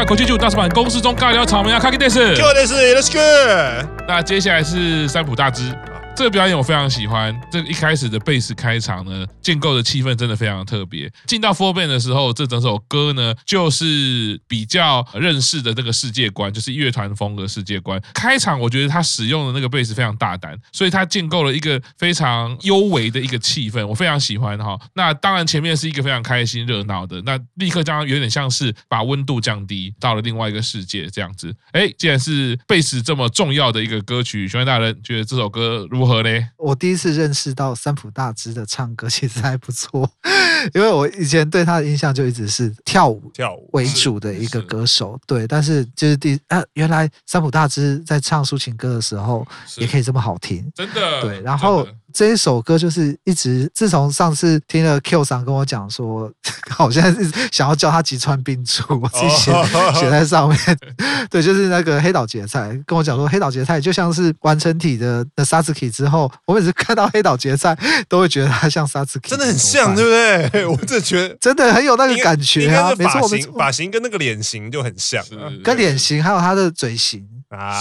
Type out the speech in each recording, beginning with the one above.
我是看口气剧大师版公式中尬聊草莓啊，卡基电视，Q 电视，Let's go。那接下来是三浦大知。这个表演我非常喜欢。这个一开始的贝斯开场呢，建构的气氛真的非常特别。进到 four band 的时候，这整首歌呢，就是比较认识的这个世界观，就是乐团风格世界观。开场我觉得他使用的那个贝斯非常大胆，所以他建构了一个非常幽微的一个气氛，我非常喜欢哈。那当然前面是一个非常开心热闹的，那立刻将有点像是把温度降低到了另外一个世界这样子。哎，既然是贝斯这么重要的一个歌曲，熊大人觉得这首歌如何？我第一次认识到三浦大知的唱歌其实还不错，因为我以前对他的印象就一直是跳舞跳舞为主的一个歌手，对。但是就是第啊，原来三浦大知在唱抒情歌的时候也可以这么好听，真的。对，然后。这一首歌就是一直，自从上次听了 Q 上跟我讲说，我现在是想要叫他吉川冰柱，我自己写写在上面。对，就是那个黑岛节菜跟我讲说，黑岛节菜就像是完成体的的 Satsuki 之后，我每次看到黑岛节菜都会觉得他像 Satsuki，真的很像，对不对？我真的觉得真的很有那个感觉啊，没错，没错，发型跟那个脸型就很像，跟脸型还有他的嘴型，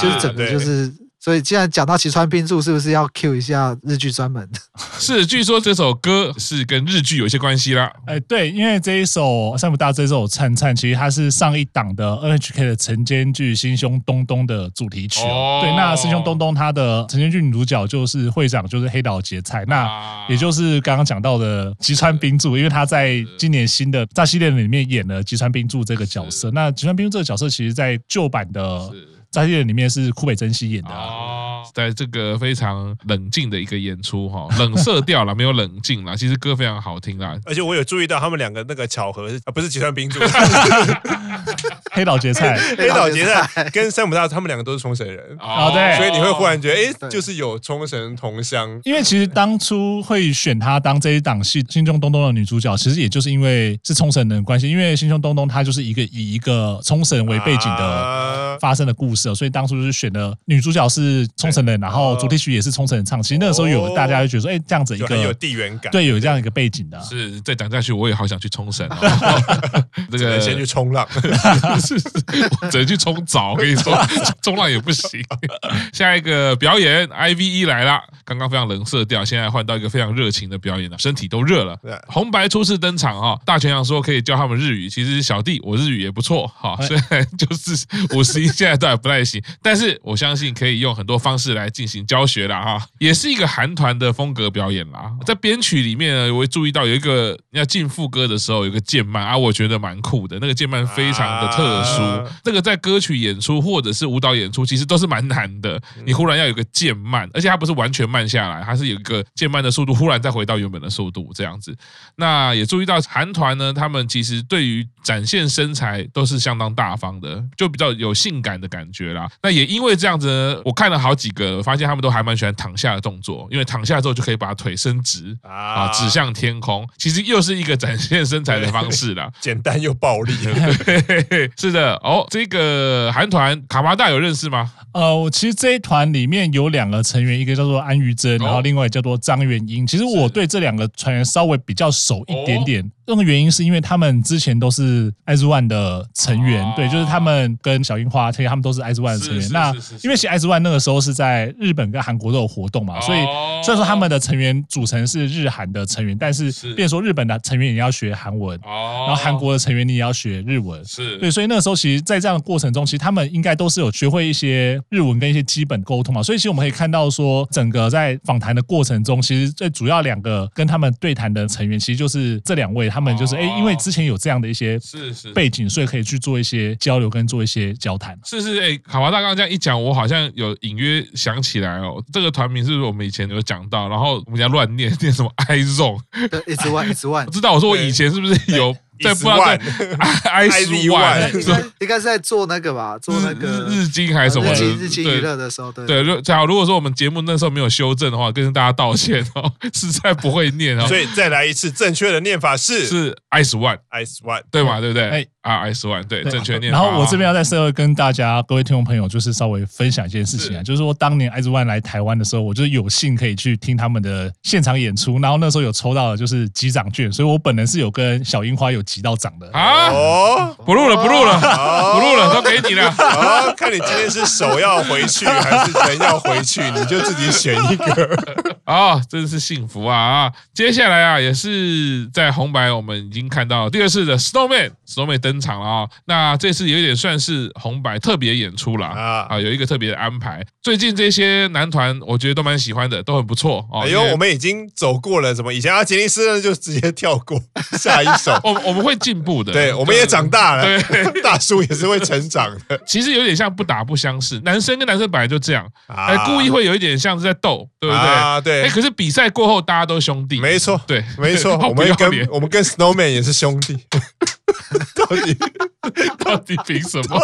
就是整个就是。所以，既然讲到吉川冰柱，是不是要 cue 一下日剧专门？是，据说这首歌是跟日剧有一些关系啦。哎，对，因为这一首山浦大知这首《灿灿》，其实它是上一档的 NHK 的晨间剧《心胸东东》的主题曲。哦。对，那《心胸东东》它的晨间剧女主角就是会长，就是黑岛结菜。那也就是刚刚讲到的吉川冰柱，因为他在今年新的大系列里面演了吉川冰柱这个角色。那吉川冰柱这个角色，其实在旧版的。在这里面是堀北真希演的啊，在这个非常冷静的一个演出哈，冷色调了，没有冷静了。其实歌非常好听啦，而且我有注意到他们两个那个巧合是啊，不是吉川冰柱，黑岛节菜，黑岛节菜跟山姆大他们两个都是冲绳人。啊，对，所以你会忽然觉得哎，就是有冲绳同乡。因为其实当初会选他当这一档戏《心中东东》的女主角，其实也就是因为是冲绳人的关系，因为《心中东东》它就是一个以一个冲绳为背景的发生的故事。所以当初就是选的女主角是冲绳人，然后主题曲也是冲绳人唱。其实那个时候有大家就觉得说，哎，这样子一个很有地缘感，对，有这样一个背景的。是再讲下去，我也好想去冲绳。这个先去冲浪，是 只能去冲澡。我跟你说，冲浪也不行。下一个表演，IVE 来了。刚刚非常冷色调，现在换到一个非常热情的表演了，身体都热了。红白初次登场哈，大泉洋说可以教他们日语。其实小弟我日语也不错哈，虽然就是五十音现在都还不太行，但是我相信可以用很多方式来进行教学了哈。也是一个韩团的风格表演啦，在编曲里面呢，我会注意到有一个要进副歌的时候有一个键慢啊，我觉得蛮酷的，那个键慢非常的特殊。这个在歌曲演出或者是舞蹈演出其实都是蛮难的，你忽然要有个键慢，而且它不是完全慢。慢下来，它是有一个渐慢的速度，忽然再回到原本的速度，这样子。那也注意到韩团呢，他们其实对于展现身材都是相当大方的，就比较有性感的感觉啦。那也因为这样子呢，我看了好几个，发现他们都还蛮喜欢躺下的动作，因为躺下之后就可以把腿伸直啊，指向天空。其实又是一个展现身材的方式啦，简单又暴力。是的，哦，这个韩团卡巴大有认识吗？呃，我其实这一团里面有两个成员，一个叫做安于真，然后另外叫做张元英。其实我对这两个成员稍微比较熟一点点。这个原因是因为他们之前都是 IZ*ONE 的成员，对，就是他们跟小樱花，其实他们都是 IZ*ONE 的成员。那因为其实 IZ*ONE 那个时候是在日本跟韩国都有活动嘛，所以虽然说他们的成员组成是日韩的成员，但是变说日本的成员也要学韩文，然后韩国的成员你也要学日文，是对，所以那个时候其实，在这样的过程中，其实他们应该都是有学会一些日文跟一些基本沟通嘛。所以其实我们可以看到说，整个在访谈的过程中，其实最主要两个跟他们对谈的成员，其实就是这两位。他们就是哎，因为之前有这样的一些是是背景，所以可以去做一些交流跟做一些交谈。是是哎，卡哇大刚刚这样一讲，我好像有隐约想起来哦，这个团名是不是我们以前有讲到？然后我们家乱念 念什么 IZ*ONE，It's One，It's One。我知道，我说我以前是不是有？在不知道在 I Z One，应该是在做那个吧，做那个日经还是什么？日经日经娱乐的时候，对对。如假如如果说我们节目那时候没有修正的话，跟大家道歉哦，实在不会念哦。所以再来一次，正确的念法是是 I Z One，I Z One，对嘛？对不对？哎啊，I Z One，对，正确念法。然后我这边要在社会跟大家各位听众朋友，就是稍微分享一件事情啊，就是说当年 I Z One 来台湾的时候，我就有幸可以去听他们的现场演出，然后那时候有抽到的就是机长券，所以我本人是有跟小樱花有。挤到涨的啊！哦，不录了，不录了，不录了，都给你了。啊，看你今天是手要回去还是人要回去，你就自己选一个。啊，真是幸福啊啊！接下来啊，也是在红白，我们已经看到第二次的 Snowman，Snowman 登场了啊。那这次有点算是红白特别演出了啊啊，有一个特别的安排。最近这些男团，我觉得都蛮喜欢的，都很不错哦。因为我们已经走过了什么以前啊，杰尼斯呢就直接跳过下一首。我我们会进步的，对，我们也长大了，对，大叔也是会成长的。其实有点像不打不相识，男生跟男生本来就这样，哎，故意会有一点像是在斗，对不对？啊，对。哎，可是比赛过后大家都兄弟，没错，对，没错，我们跟我们跟 Snowman 也是兄弟，到底到底凭什么？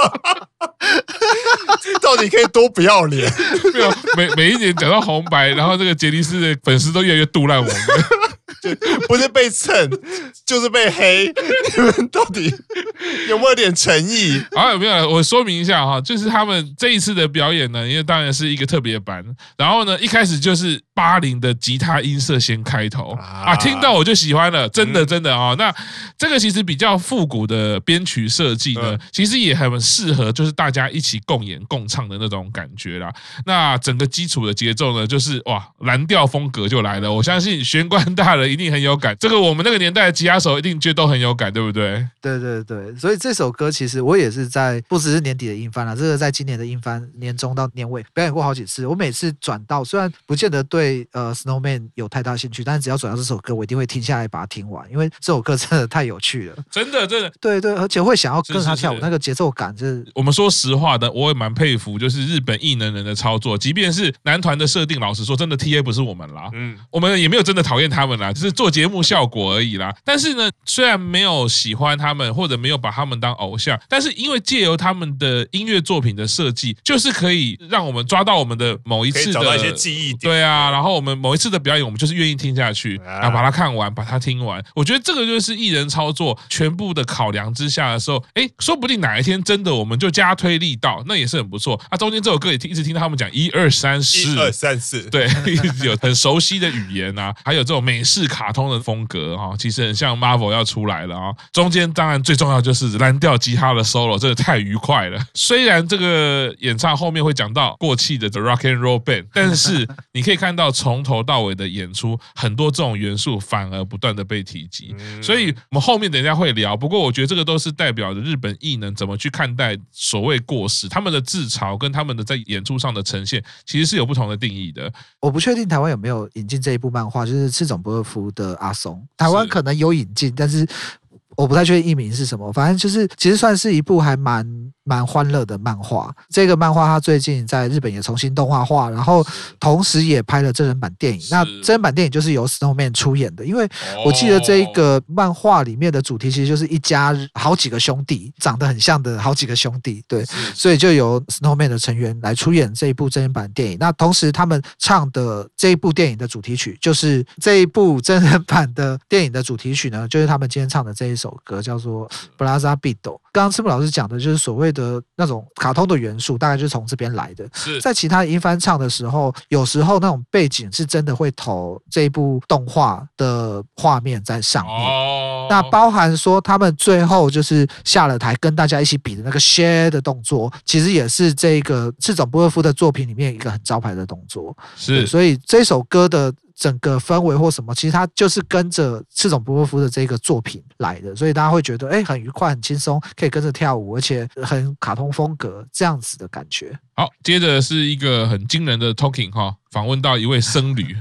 到底可以多不要脸？没有，每每一年讲到红白，然后这个杰尼斯的粉丝都越来越杜烂我们。不是被蹭，就是被黑。你们到底有没有点诚意？啊，有没有？我说明一下哈，就是他们这一次的表演呢，因为当然是一个特别版。然后呢，一开始就是八零的吉他音色先开头啊，听到我就喜欢了，真的真的啊。那这个其实比较复古的编曲设计呢，其实也很适合，就是大家一起共演共唱的那种感觉啦。那整个基础的节奏呢，就是哇，蓝调风格就来了。我相信玄关大人。一定很有感，这个我们那个年代的吉他手一定觉得都很有感，对不对？对对对，所以这首歌其实我也是在不只是年底的音翻了，这个在今年的音翻年中到年尾表演过好几次。我每次转到，虽然不见得对呃 Snowman 有太大兴趣，但是只要转到这首歌，我一定会停下来把它听完，因为这首歌真的太有趣了，真的真的。对对，而且会想要跟他跳舞，那个节奏感就是。我们说实话的，我也蛮佩服，就是日本艺能人的操作，即便是男团的设定，老实说，真的 TA 不是我们啦，嗯，我们也没有真的讨厌他们啦，就是做节目效果。而已啦，但是呢，虽然没有喜欢他们，或者没有把他们当偶像，但是因为借由他们的音乐作品的设计，就是可以让我们抓到我们的某一次的找到一些记忆点。对啊，然后我们某一次的表演，我们就是愿意听下去，然后把它看完，把它听完。我觉得这个就是艺人操作全部的考量之下的时候，哎，说不定哪一天真的我们就加推力道，那也是很不错。啊，中间这首歌也听一直听到他们讲一二三四，一二三四，对，有很熟悉的语言啊，还有这种美式卡通的风格。哈，其实很像 Marvel 要出来了啊！中间当然最重要就是蓝调吉他的 solo，真的太愉快了。虽然这个演唱后面会讲到过气的 The Rock and Roll Band，但是你可以看到从头到尾的演出，很多这种元素反而不断的被提及。所以我们后面等一下会聊。不过我觉得这个都是代表着日本艺能怎么去看待所谓过时，他们的自嘲跟他们的在演出上的呈现，其实是有不同的定义的。我不确定台湾有没有引进这一部漫画，就是赤冢不二夫的阿松。台湾可能有引进，但是我不太确定译名是什么。反正就是，其实算是一部还蛮。蛮欢乐的漫画，这个漫画它最近在日本也重新动画化，然后同时也拍了真人版电影。那真人版电影就是由 Snowman 出演的，因为我记得这一个漫画里面的主题其实就是一家好几个兄弟，长得很像的好几个兄弟，对，所以就由 Snowman 的成员来出演这一部真人版电影。那同时他们唱的这一部电影的主题曲，就是这一部真人版的电影的主题曲呢，就是他们今天唱的这一首歌，叫做《Beat》。刚刚赤木老师讲的就是所谓的那种卡通的元素，大概就是从这边来的。是在其他音翻唱的时候，有时候那种背景是真的会投这一部动画的画面在上面。哦，那包含说他们最后就是下了台跟大家一起比的那个 share 的动作，其实也是这个赤冢不二夫的作品里面一个很招牌的动作。是，所以这首歌的。整个氛围或什么，其实它就是跟着赤冢不波夫的这个作品来的，所以大家会觉得哎，很愉快、很轻松，可以跟着跳舞，而且很卡通风格这样子的感觉。好，接着是一个很惊人的 talking 哈，访问到一位僧侣。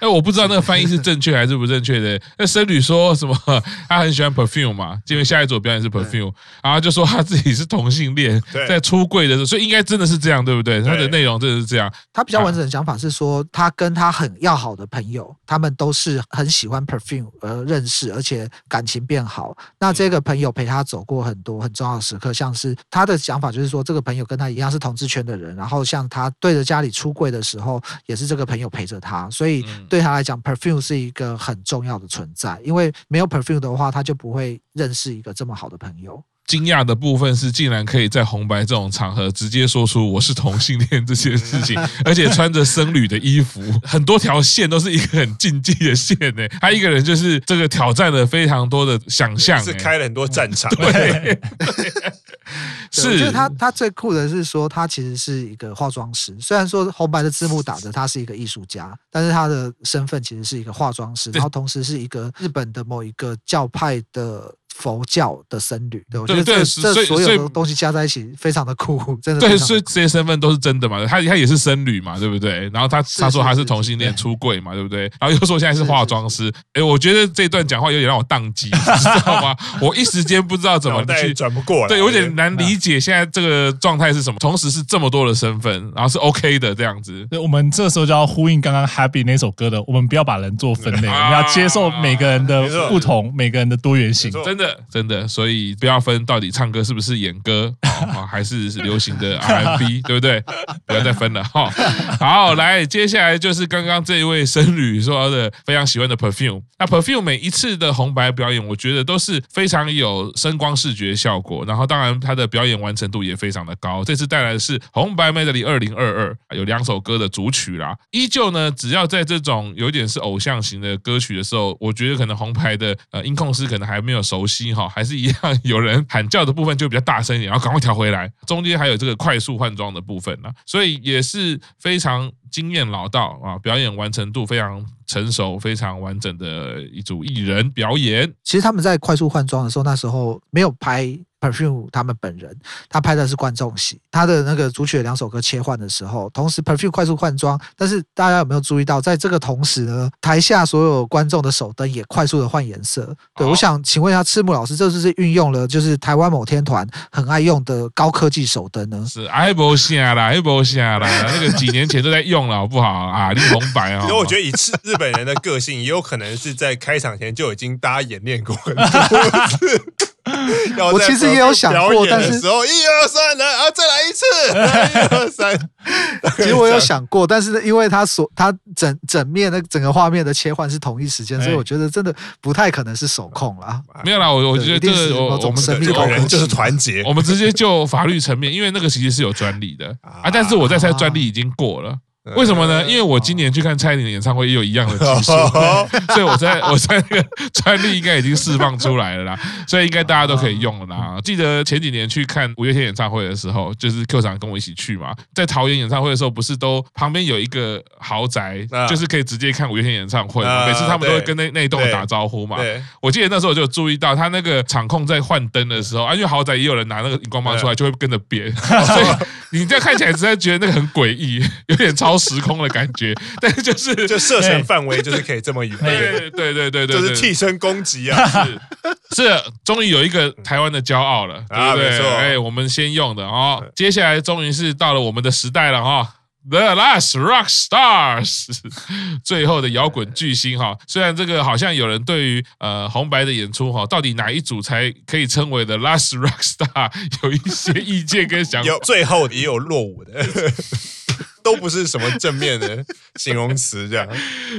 哎，我不知道那个翻译是正确还是不正确的。那僧侣说什么？他很喜欢 perfume 嘛，因为下一组表演是 perfume，然后就说他自己是同性恋，在出柜的时候，所以应该真的是这样，对不对？他的内容真的是这样。他比较完整的想法是说，他跟他很要好的朋友，他们都是很喜欢 perfume 而认识，而且感情变好。那这个朋友陪他走过很多很重要的时刻，像是他的想法就是说，这个朋友跟他一样是同志圈的人，然后像他对着家里出柜的时候，也是这个朋友陪着他，所以。对他来讲，perfume 是一个很重要的存在，因为没有 perfume 的话，他就不会认识一个这么好的朋友。惊讶的部分是，竟然可以在红白这种场合直接说出我是同性恋这件事情，而且穿着僧侣的衣服，很多条线都是一个很禁忌的线呢。他一个人就是这个挑战了非常多的想象，是开了很多战场。对，对 是。我觉得他他最酷的是说，他其实是一个化妆师。虽然说红白的字幕打着他是一个艺术家，但是他的身份其实是一个化妆师，然后同时是一个日本的某一个教派的。佛教的僧侣，对，我觉得这这所有的东西加在一起，非常的酷，真的。对，所以这些身份都是真的嘛？他他也是僧侣嘛，对不对？然后他他说他是同性恋出柜嘛，对不对？然后又说现在是化妆师，哎，我觉得这段讲话有点让我宕机，知道吗？我一时间不知道怎么去转不过来，对，有点难理解现在这个状态是什么。同时是这么多的身份，然后是 OK 的这样子。对，我们这时候就要呼应刚刚 Happy 那首歌的，我们不要把人做分类，我们要接受每个人的不同，每个人的多元性。真的，真的，所以。不要分到底唱歌是不是演歌啊，还是流行的 R&B，对不对？不要再分了哈。好，来，接下来就是刚刚这一位僧侣说的非常喜欢的 Perfume。那 Perfume 每一次的红白表演，我觉得都是非常有声光视觉效果，然后当然他的表演完成度也非常的高。这次带来的是红白 Medley 二零二二，有两首歌的主曲啦。依旧呢，只要在这种有点是偶像型的歌曲的时候，我觉得可能红牌的呃音控师可能还没有熟悉哈，还是一样。有人喊叫的部分就比较大声一点，然后赶快调回来。中间还有这个快速换装的部分呢，所以也是非常经验老道啊，表演完成度非常成熟、非常完整的一组艺人表演。其实他们在快速换装的时候，那时候没有拍。Perfume 他们本人，他拍的是观众席，他的那个主曲的两首歌切换的时候，同时 Perfume 快速换装，但是大家有没有注意到，在这个同时呢，台下所有观众的手灯也快速的换颜色。对，我想请问一下赤木老师，这是不是运用了就是台湾某天团很爱用的高科技手灯呢？是，爱不下啦，爱不下啦，那个几年前都在用了，好不好啊？立红白啊。因为我觉得以日本人的个性，也有可能是在开场前就已经大家演练过了。我其实也有想过，但是时候一二三来啊，再来一次，一二三。其实我有想过，但是因为他所他整整面的整个画面的切换是同一时间，所以我觉得真的不太可能是手控啦。没有啦，我我觉得这个我我们神秘的人就是团结。我们直接就法律层面，因为那个其实是有专利的 啊，但是我在猜专利已经过了。为什么呢？因为我今年去看蔡依林的演唱会也有一样的技术，所以我在我在那个专利应该已经释放出来了啦，所以应该大家都可以用了啦。记得前几年去看五月天演唱会的时候，就是 Q 厂跟我一起去嘛，在桃园演唱会的时候，不是都旁边有一个豪宅，就是可以直接看五月天演唱会嘛。每次他们都会跟那那一栋打招呼嘛。我记得那时候我就注意到他那个场控在换灯的时候，啊，因为豪宅也有人拿那个荧光棒出来，就会跟着变，所以你这样看起来实在觉得那个很诡异，有点超。时空的感觉，但是就是就射程范围就是可以这么远，对对对对对，就是替身攻击啊！是是，终于有一个台湾的骄傲了，对不对？哎，我们先用的哦，接下来终于是到了我们的时代了哈，The Last Rock Stars，最后的摇滚巨星哈。虽然这个好像有人对于呃红白的演出哈，到底哪一组才可以称为 The Last Rock Star 有一些意见跟想法，有最后也有落伍的。都不是什么正面的 形容词，这样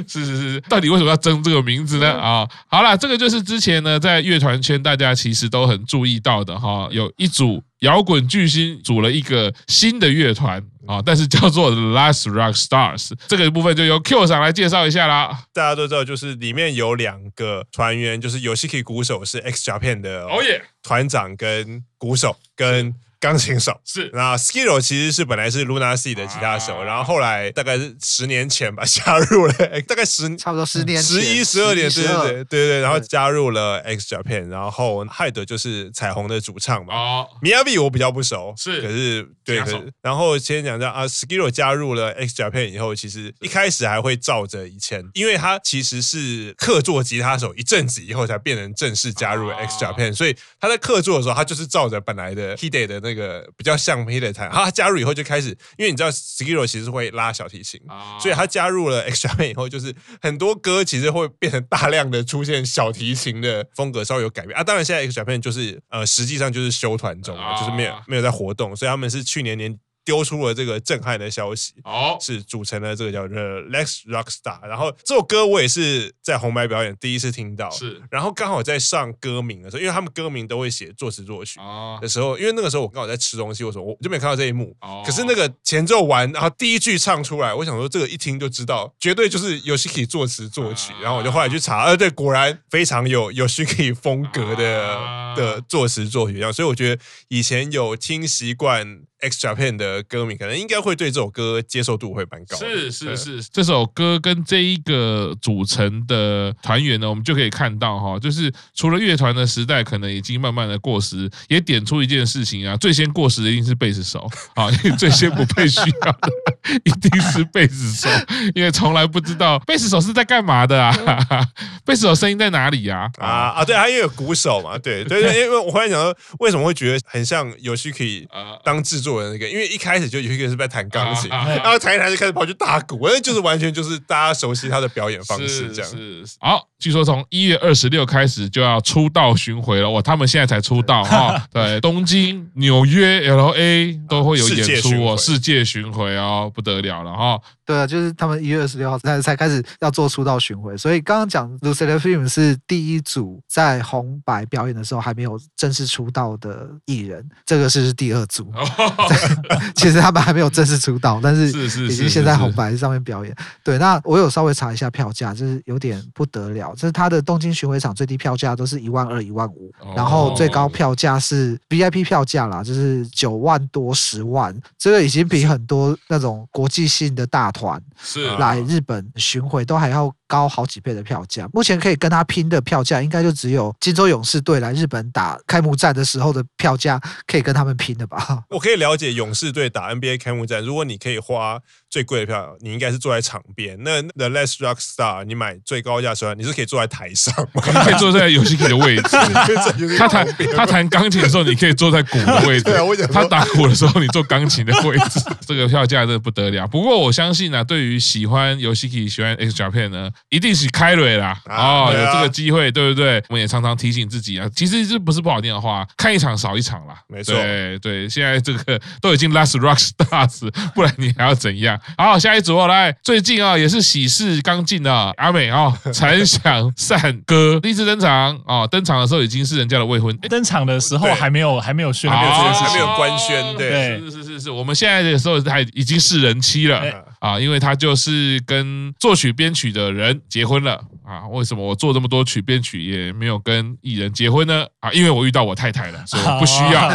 是是是，到底为什么要争这个名字呢？啊，好了，这个就是之前呢，在乐团圈大家其实都很注意到的哈，有一组摇滚巨星组了一个新的乐团啊，但是叫做 The Last Rock Stars，这个部分就由 Q 上来介绍一下啦。大家都知道，就是里面有两个团员，就是 Yoshiki 鼓手是 X Japan 的哦耶团长跟鼓手跟。钢琴手 是，那 Skiro 其实是本来是 Lunasea 的吉他手，啊、然后后来大概是十年前吧，加入了，大概十差不多十年十一十二年，对对对对对，然后加入了 X Japan，然后 Hyde 就是彩虹的主唱嘛。哦，Miyavi 我比较不熟，是，可是对，可是然后先讲一下啊，Skiro 加入了 X Japan 以后，其实一开始还会照着以前，因为他其实是客座吉他手一阵子以后才变成正式加入了 X Japan，所以他在客座的时候，他就是照着本来的 Hide 的那。那个比较像 Peter 弹，他加入以后就开始，因为你知道 Skiro 其实会拉小提琴，所以他加入了 X Japan 以后，就是很多歌其实会变成大量的出现小提琴的风格稍微有改变。啊。当然现在 X Japan 就是呃实际上就是休团中，就是没有没有在活动，所以他们是去年年丢出了这个震撼的消息，哦，是组成了这个叫做 Let's Rock Star。然后这首歌我也是在红白表演第一次听到，是。然后刚好在上歌名的时候，因为他们歌名都会写作词作曲的时候，因为那个时候我刚好在吃东西，我说我就没看到这一幕。可是那个前奏完，然后第一句唱出来，我想说这个一听就知道，绝对就是 Yoshiki 作词作曲。然后我就后来去查，呃，对，果然非常有 Yoshiki 风格的的作词作曲，这样。所以我觉得以前有听习惯。X Japan 的歌迷可能应该会对这首歌接受度会蛮高。是是是，这首歌跟这一个组成的团员呢，我们就可以看到哈，就是除了乐团的时代可能已经慢慢的过时，也点出一件事情啊，最先过时的一定是贝斯手啊，因 为最先不被需要的 一定是贝斯手，因为从来不知道贝斯手是在干嘛的啊，贝斯手声音在哪里呀？啊啊，对，他因为有鼓手嘛，对对对，因为我忽然想到，为什么会觉得很像游戏可以当制作。做那个，因为一开始就有一个人是在弹钢琴，然后弹一弹就开始跑去打鼓，那就是完全就是大家熟悉他的表演方式这样。是，是好，据说从一月二十六开始就要出道巡回了，哇，他们现在才出道哈。对，东京、纽约、LA 都会有演出哦，世界巡回哦，不得了了哈。对啊，就是他们一月二十六号才才开始要做出道巡回，所以刚刚讲 LE SSERAFIM 是第一组在红白表演的时候还没有正式出道的艺人，这个是第二组。其实他们还没有正式出道，但是已经先在红白上面表演。对，那我有稍微查一下票价，就是有点不得了。就是他的东京巡回场最低票价都是一万二、一万五，然后最高票价是 VIP 票价啦，就是九万多、十万。这个已经比很多那种国际性的大团是来日本巡回都还要高好几倍的票价。目前可以跟他拼的票价，应该就只有金州勇士队来日本打开幕战的时候的票价可以跟他们拼的吧？我可以了解勇士队打 NBA 开幕战，如果你可以花最贵的票，你应该是坐在场边。那 The Last Rock Star，你买最高价时候，你是可以坐在台上，你可以坐在游戏机的位置。他弹他弹钢琴的时候，你可以坐在鼓的位置。他打鼓的时候，你坐钢琴的位置。这个票价真的不得了。不过我相信呢、啊，对于喜欢游戏机、喜欢 X Japan 呢，一定是开瑞啦。啊、哦，有这个机会，对不对？我们也常常提醒自己啊，其实这不是不好听的话，看一场少一场啦。没错，对对，现在这个都已经 Last Rock Stars，不然你还要怎样？好，下一组哦，来，最近啊，也是喜事刚进的阿美啊，陈翔善歌第一次登场啊，登场的时候已经是人家的未婚，登场的时候还没有还没有宣，还没有还没有官宣，对，是是是是，我们现在的时候还已经是人妻了啊，因为他就是跟作曲编曲的人结婚了啊。为什么我做这么多曲编曲也没有跟艺人结婚呢？啊，因为我遇到我太太了，所以我不需要。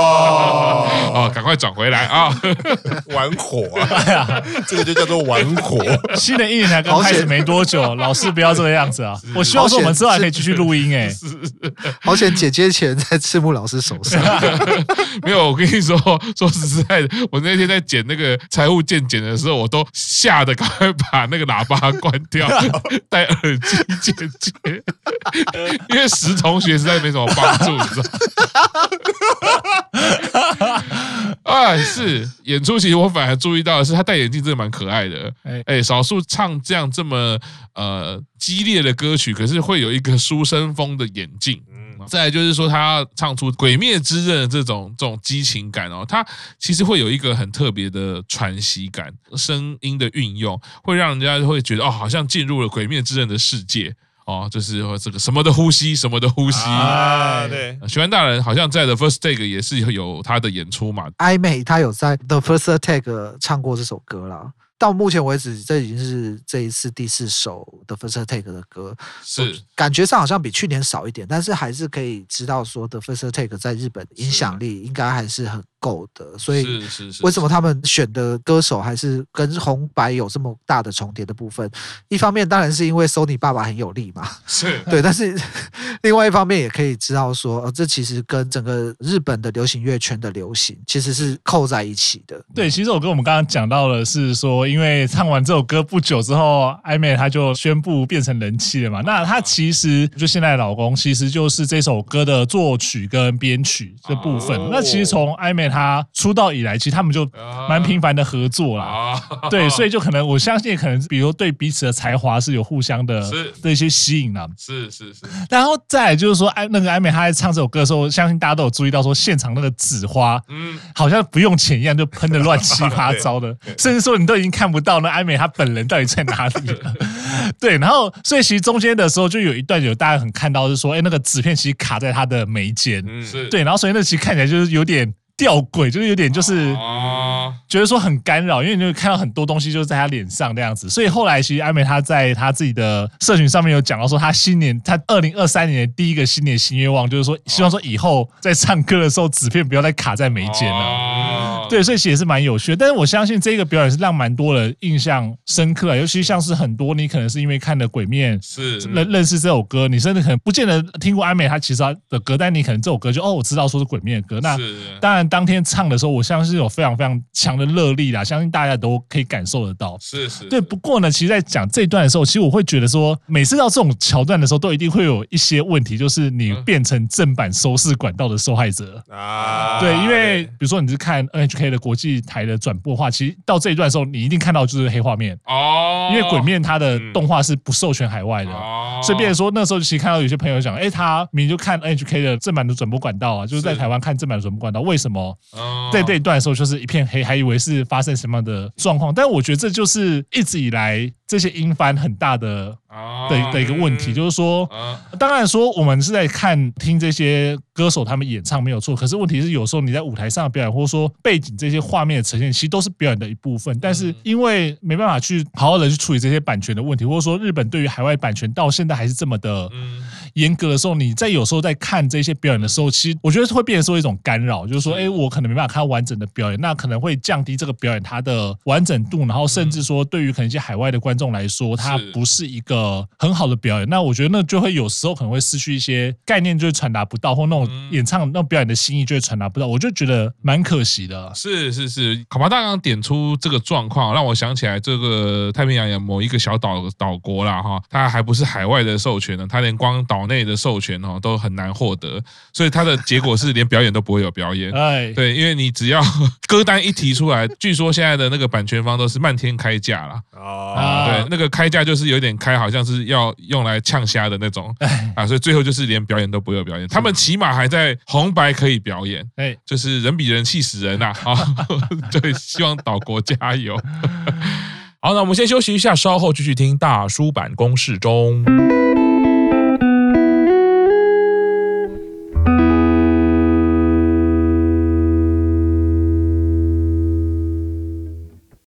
哦，赶快转回来啊！玩火啊！这个就叫做玩火。新的一年才刚开始没多久，老师不要这个样子啊！我希望说我们之后还可以继续录音哎。好险，姐姐钱在赤木老师手上。没有，我跟你说，说实在的，我那天在剪那个财务键剪的时候，我都吓得赶快把那个喇叭关掉，戴耳机剪剪，因为石同学实在没什么帮助，你知道。啊，是演出，其实我反而注意到的是，他戴眼镜真的蛮可爱的。哎哎，少数唱这样这么呃激烈的歌曲，可是会有一个书生风的眼镜。嗯，再来就是说，他唱出《鬼灭之刃》这种这种激情感哦，他其实会有一个很特别的喘息感，声音的运用会让人家会觉得哦，好像进入了《鬼灭之刃》的世界。哦，就是这个什么的呼吸，什么的呼吸啊，对，喜欢大人好像在 The First Take 也是有他的演出嘛。艾美他有在 The First Take 唱过这首歌啦。到目前为止，这已经是这一次第四首的 First Take 的歌，是感觉上好像比去年少一点，但是还是可以知道说的 First Take 在日本影响力应该还是很够的。所以为什么他们选的歌手还是跟红白有这么大的重叠的部分？一方面当然是因为 Sony 爸爸很有力嘛，是 对，但是 另外一方面也可以知道说，呃，这其实跟整个日本的流行乐圈的流行其实是扣在一起的。对，其实我跟我们刚刚讲到的是说。因为唱完这首歌不久之后，艾美她就宣布变成人气了嘛。那她其实就现在的老公，其实就是这首歌的作曲跟编曲这部分。那其实从艾美她出道以来，其实他们就蛮频繁的合作啦。对，所以就可能我相信，可能比如对彼此的才华是有互相的的一些吸引啦。是是是。然后再来就是说，艾那个艾美她在唱这首歌的时候，相信大家都有注意到说，现场那个纸花，嗯，好像不用钱一样，就喷的乱七八 糟的，甚至说你都已经看不到呢艾美她本人到底在哪里了。对，然后所以其实中间的时候就有一段有大家很看到是说，哎，那个纸片其实卡在她的眉间，嗯，是对，然后所以那其实看起来就是有点。吊诡就是有点就是觉得说很干扰，因为你就看到很多东西就是在他脸上那样子，所以后来其实艾美她在她自己的社群上面有讲到说，她新年她二零二三年的第一个新年新愿望就是说，希望说以后在唱歌的时候纸片不要再卡在眉间了。对，所以其实也是蛮有趣的。但是我相信这个表演是让蛮多人印象深刻，尤其像是很多你可能是因为看了《鬼面》是认认识这首歌，你甚至可能不见得听过阿美她其实她的歌，但你可能这首歌就哦我知道说是《鬼面》的歌，那当然。当天唱的时候，我相信有非常非常强的热力啦，相信大家都可以感受得到。是是，对。不过呢，其实，在讲这一段的时候，其实我会觉得说，每次到这种桥段的时候，都一定会有一些问题，就是你变成正版收视管道的受害者啊。对，因为比如说你是看 NHK 的国际台的转播的话，其实到这一段的时候，你一定看到就是黑画面哦。因为鬼面它的动画是不授权海外的，所以变成说那时候其实看到有些朋友讲，哎，他明明就看 NHK 的正版的转播管道啊，就是在台湾看正版的转播管道，为什么？在这一段的时候，就是一片黑，还以为为是发生什么样的状况。但我觉得这就是一直以来这些音翻很大的的的一个问题，就是说，当然说我们是在看听这些歌手他们演唱没有错，可是问题是有时候你在舞台上的表演，或者说背景这些画面的呈现，其实都是表演的一部分。但是因为没办法去好好的去处理这些版权的问题，或者说日本对于海外版权到现在还是这么的。严格的时候，你在有时候在看这些表演的时候，其实我觉得会变成说一种干扰，就是说，哎，我可能没办法看完整的表演，那可能会降低这个表演它的完整度，然后甚至说，对于可能一些海外的观众来说，它不是一个很好的表演。那我觉得那就会有时候可能会失去一些概念，就会传达不到，或那种演唱那种表演的心意就会传达不到。我就觉得蛮可惜的。是是是，卡巴大刚点出这个状况，让我想起来这个太平洋有某一个小岛岛国啦，哈，它还不是海外的授权呢，它连光岛。内的授权哦都很难获得，所以它的结果是连表演都不会有表演。哎，对，因为你只要 歌单一提出来，据说现在的那个版权方都是漫天开价啦。哦，对，那个开价就是有点开，好像是要用来呛虾的那种。啊，所以最后就是连表演都不会有表演。他们起码还在红白可以表演。哎，就是人比人气死人呐！啊，对，希望岛国加油。好，那我们先休息一下，稍后继续听大叔版公式中。